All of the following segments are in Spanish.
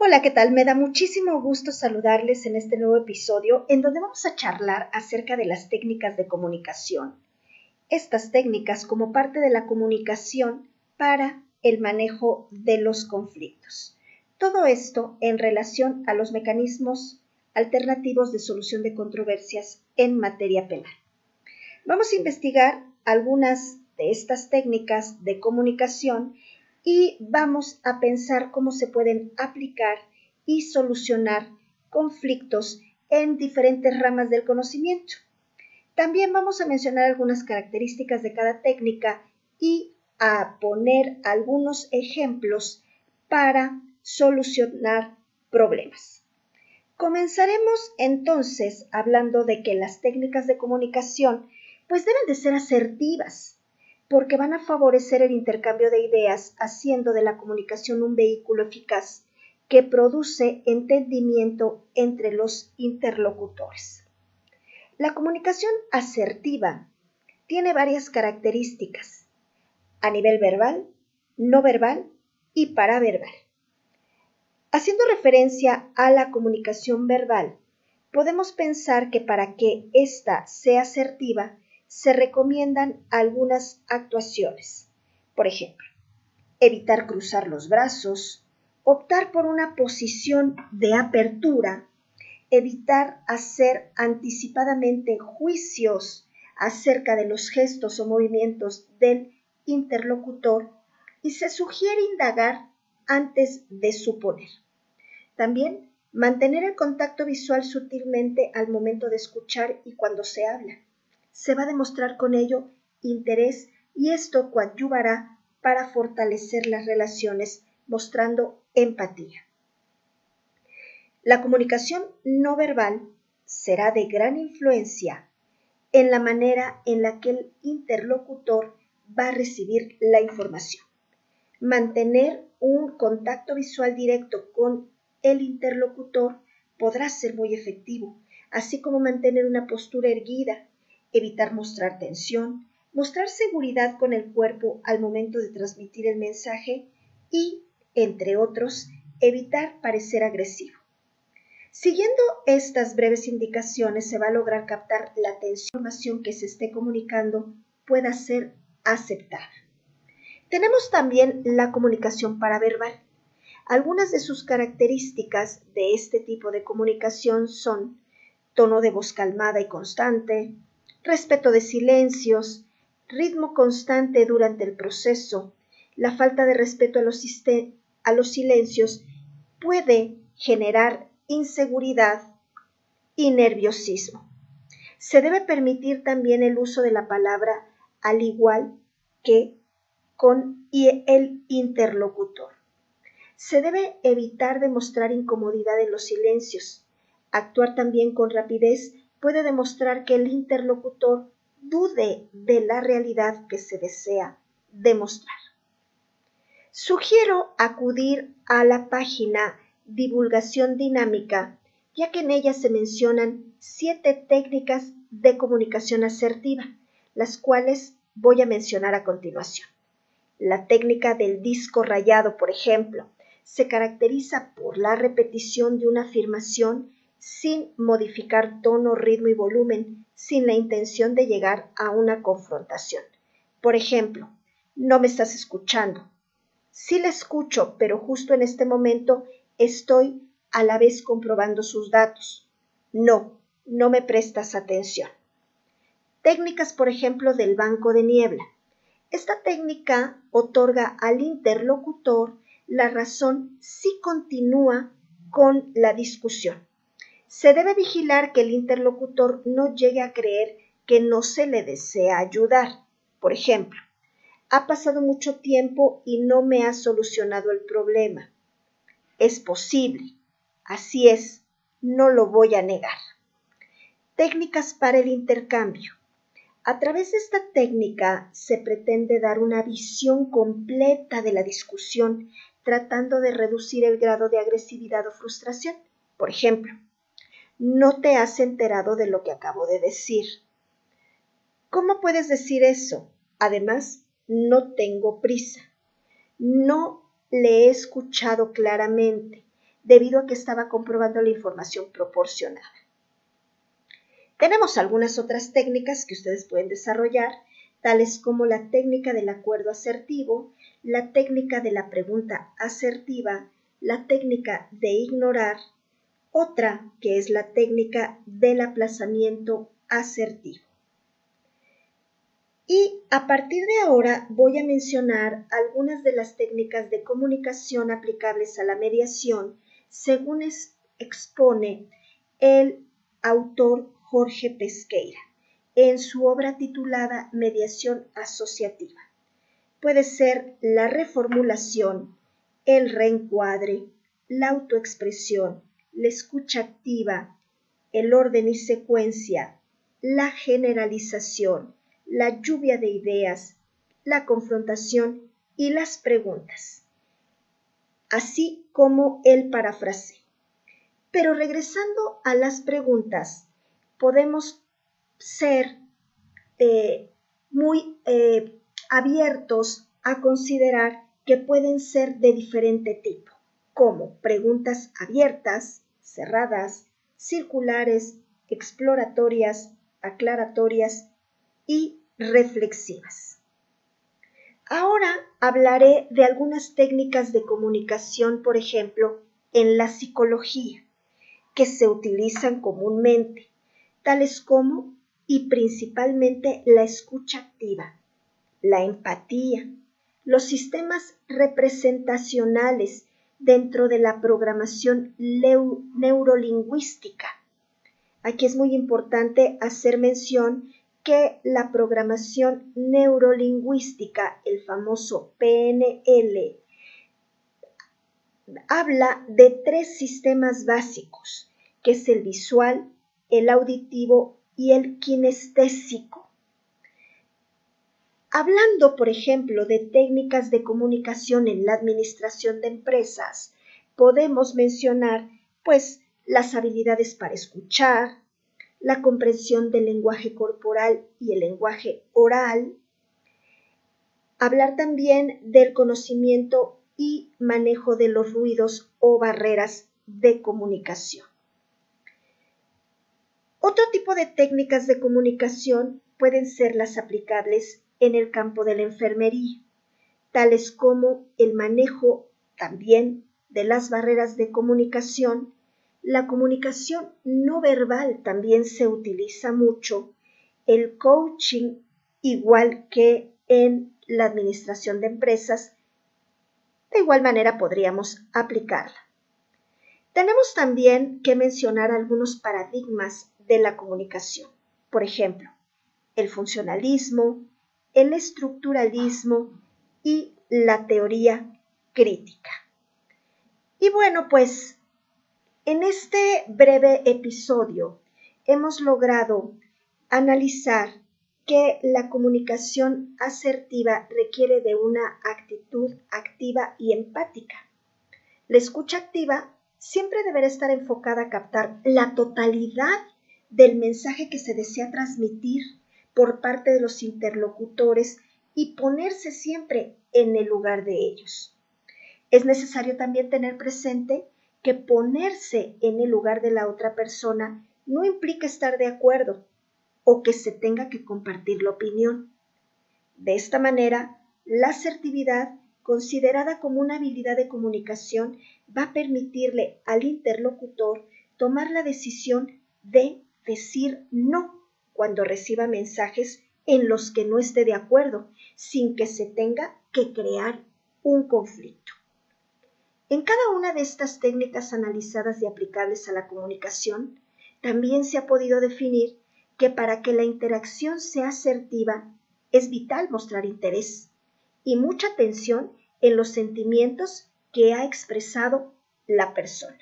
Hola, ¿qué tal? Me da muchísimo gusto saludarles en este nuevo episodio en donde vamos a charlar acerca de las técnicas de comunicación. Estas técnicas como parte de la comunicación para el manejo de los conflictos. Todo esto en relación a los mecanismos alternativos de solución de controversias en materia penal. Vamos a investigar algunas de estas técnicas de comunicación y vamos a pensar cómo se pueden aplicar y solucionar conflictos en diferentes ramas del conocimiento. También vamos a mencionar algunas características de cada técnica y a poner algunos ejemplos para solucionar problemas. Comenzaremos entonces hablando de que las técnicas de comunicación pues deben de ser asertivas, porque van a favorecer el intercambio de ideas, haciendo de la comunicación un vehículo eficaz que produce entendimiento entre los interlocutores. La comunicación asertiva tiene varias características a nivel verbal, no verbal y paraverbal. Haciendo referencia a la comunicación verbal, podemos pensar que para que ésta sea asertiva, se recomiendan algunas actuaciones. Por ejemplo, evitar cruzar los brazos, optar por una posición de apertura, evitar hacer anticipadamente juicios acerca de los gestos o movimientos del interlocutor y se sugiere indagar antes de suponer. También mantener el contacto visual sutilmente al momento de escuchar y cuando se habla se va a demostrar con ello interés y esto coadyuvará para fortalecer las relaciones mostrando empatía. La comunicación no verbal será de gran influencia en la manera en la que el interlocutor va a recibir la información. Mantener un contacto visual directo con el interlocutor podrá ser muy efectivo, así como mantener una postura erguida evitar mostrar tensión, mostrar seguridad con el cuerpo al momento de transmitir el mensaje y, entre otros, evitar parecer agresivo. Siguiendo estas breves indicaciones se va a lograr captar la tensión que se esté comunicando pueda ser aceptada. Tenemos también la comunicación paraverbal. Algunas de sus características de este tipo de comunicación son tono de voz calmada y constante, respeto de silencios, ritmo constante durante el proceso, la falta de respeto a los, silencios puede generar inseguridad y nerviosismo. Se debe permitir también el uso de la palabra al igual que con el interlocutor. Se debe evitar demostrar incomodidad en los silencios, actuar también con rapidez puede demostrar que el interlocutor dude de la realidad que se desea demostrar. Sugiero acudir a la página Divulgación Dinámica, ya que en ella se mencionan siete técnicas de comunicación asertiva, las cuales voy a mencionar a continuación. La técnica del disco rayado, por ejemplo, se caracteriza por la repetición de una afirmación sin modificar tono, ritmo y volumen, sin la intención de llegar a una confrontación. Por ejemplo, no me estás escuchando. Sí le escucho, pero justo en este momento estoy a la vez comprobando sus datos. No, no me prestas atención. Técnicas, por ejemplo, del banco de niebla. Esta técnica otorga al interlocutor la razón si continúa con la discusión se debe vigilar que el interlocutor no llegue a creer que no se le desea ayudar. Por ejemplo, ha pasado mucho tiempo y no me ha solucionado el problema. Es posible. Así es, no lo voy a negar. Técnicas para el intercambio. A través de esta técnica se pretende dar una visión completa de la discusión, tratando de reducir el grado de agresividad o frustración. Por ejemplo, no te has enterado de lo que acabo de decir. ¿Cómo puedes decir eso? Además, no tengo prisa. No le he escuchado claramente. debido a que estaba comprobando la información proporcionada. Tenemos algunas otras técnicas que ustedes pueden desarrollar, tales como la técnica del acuerdo asertivo, la técnica de la pregunta asertiva, la técnica de ignorar, otra que es la técnica del aplazamiento asertivo. Y a partir de ahora voy a mencionar algunas de las técnicas de comunicación aplicables a la mediación según expone el autor Jorge Pesqueira en su obra titulada Mediación Asociativa. Puede ser la reformulación, el reencuadre, la autoexpresión, la escucha activa, el orden y secuencia, la generalización, la lluvia de ideas, la confrontación y las preguntas, así como el parafrase. Pero regresando a las preguntas, podemos ser eh, muy eh, abiertos a considerar que pueden ser de diferente tipo, como preguntas abiertas, cerradas, circulares, exploratorias, aclaratorias y reflexivas. Ahora hablaré de algunas técnicas de comunicación, por ejemplo, en la psicología, que se utilizan comúnmente, tales como y principalmente la escucha activa, la empatía, los sistemas representacionales dentro de la programación neurolingüística. Aquí es muy importante hacer mención que la programación neurolingüística, el famoso PNL, habla de tres sistemas básicos, que es el visual, el auditivo y el kinestésico. Hablando, por ejemplo, de técnicas de comunicación en la administración de empresas, podemos mencionar, pues, las habilidades para escuchar, la comprensión del lenguaje corporal y el lenguaje oral, hablar también del conocimiento y manejo de los ruidos o barreras de comunicación. Otro tipo de técnicas de comunicación pueden ser las aplicables en el campo de la enfermería, tales como el manejo también de las barreras de comunicación la comunicación no verbal también se utiliza mucho, el coaching igual que en la administración de empresas, de igual manera podríamos aplicarla. Tenemos también que mencionar algunos paradigmas de la comunicación. Por ejemplo, el funcionalismo, el estructuralismo y la teoría crítica. Y bueno, pues en este breve episodio hemos logrado analizar que la comunicación asertiva requiere de una actitud activa y empática. La escucha activa siempre deberá estar enfocada a captar la totalidad del mensaje que se desea transmitir por parte de los interlocutores y ponerse siempre en el lugar de ellos. Es necesario también tener presente que ponerse en el lugar de la otra persona no implica estar de acuerdo o que se tenga que compartir la opinión. De esta manera, la asertividad, considerada como una habilidad de comunicación, va a permitirle al interlocutor tomar la decisión de decir no cuando reciba mensajes en los que no esté de acuerdo, sin que se tenga que crear un conflicto. En cada una de estas técnicas analizadas y aplicables a la comunicación, también se ha podido definir que para que la interacción sea asertiva es vital mostrar interés y mucha atención en los sentimientos que ha expresado la persona.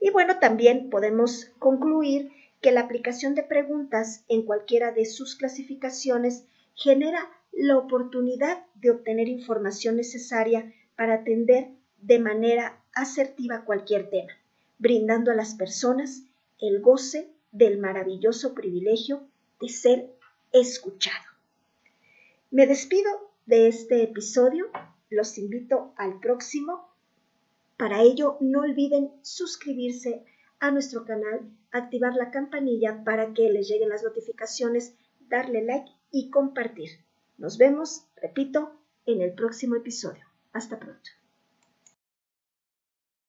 Y bueno, también podemos concluir que la aplicación de preguntas en cualquiera de sus clasificaciones genera la oportunidad de obtener información necesaria para atender de manera asertiva cualquier tema, brindando a las personas el goce del maravilloso privilegio de ser escuchado. Me despido de este episodio, los invito al próximo Para ello, no olviden suscribirse a nuestro canal, activar la campanilla para que les lleguen las notificaciones, darle like y compartir. Nos vemos, repito, en el próximo episodio. Hasta pronto.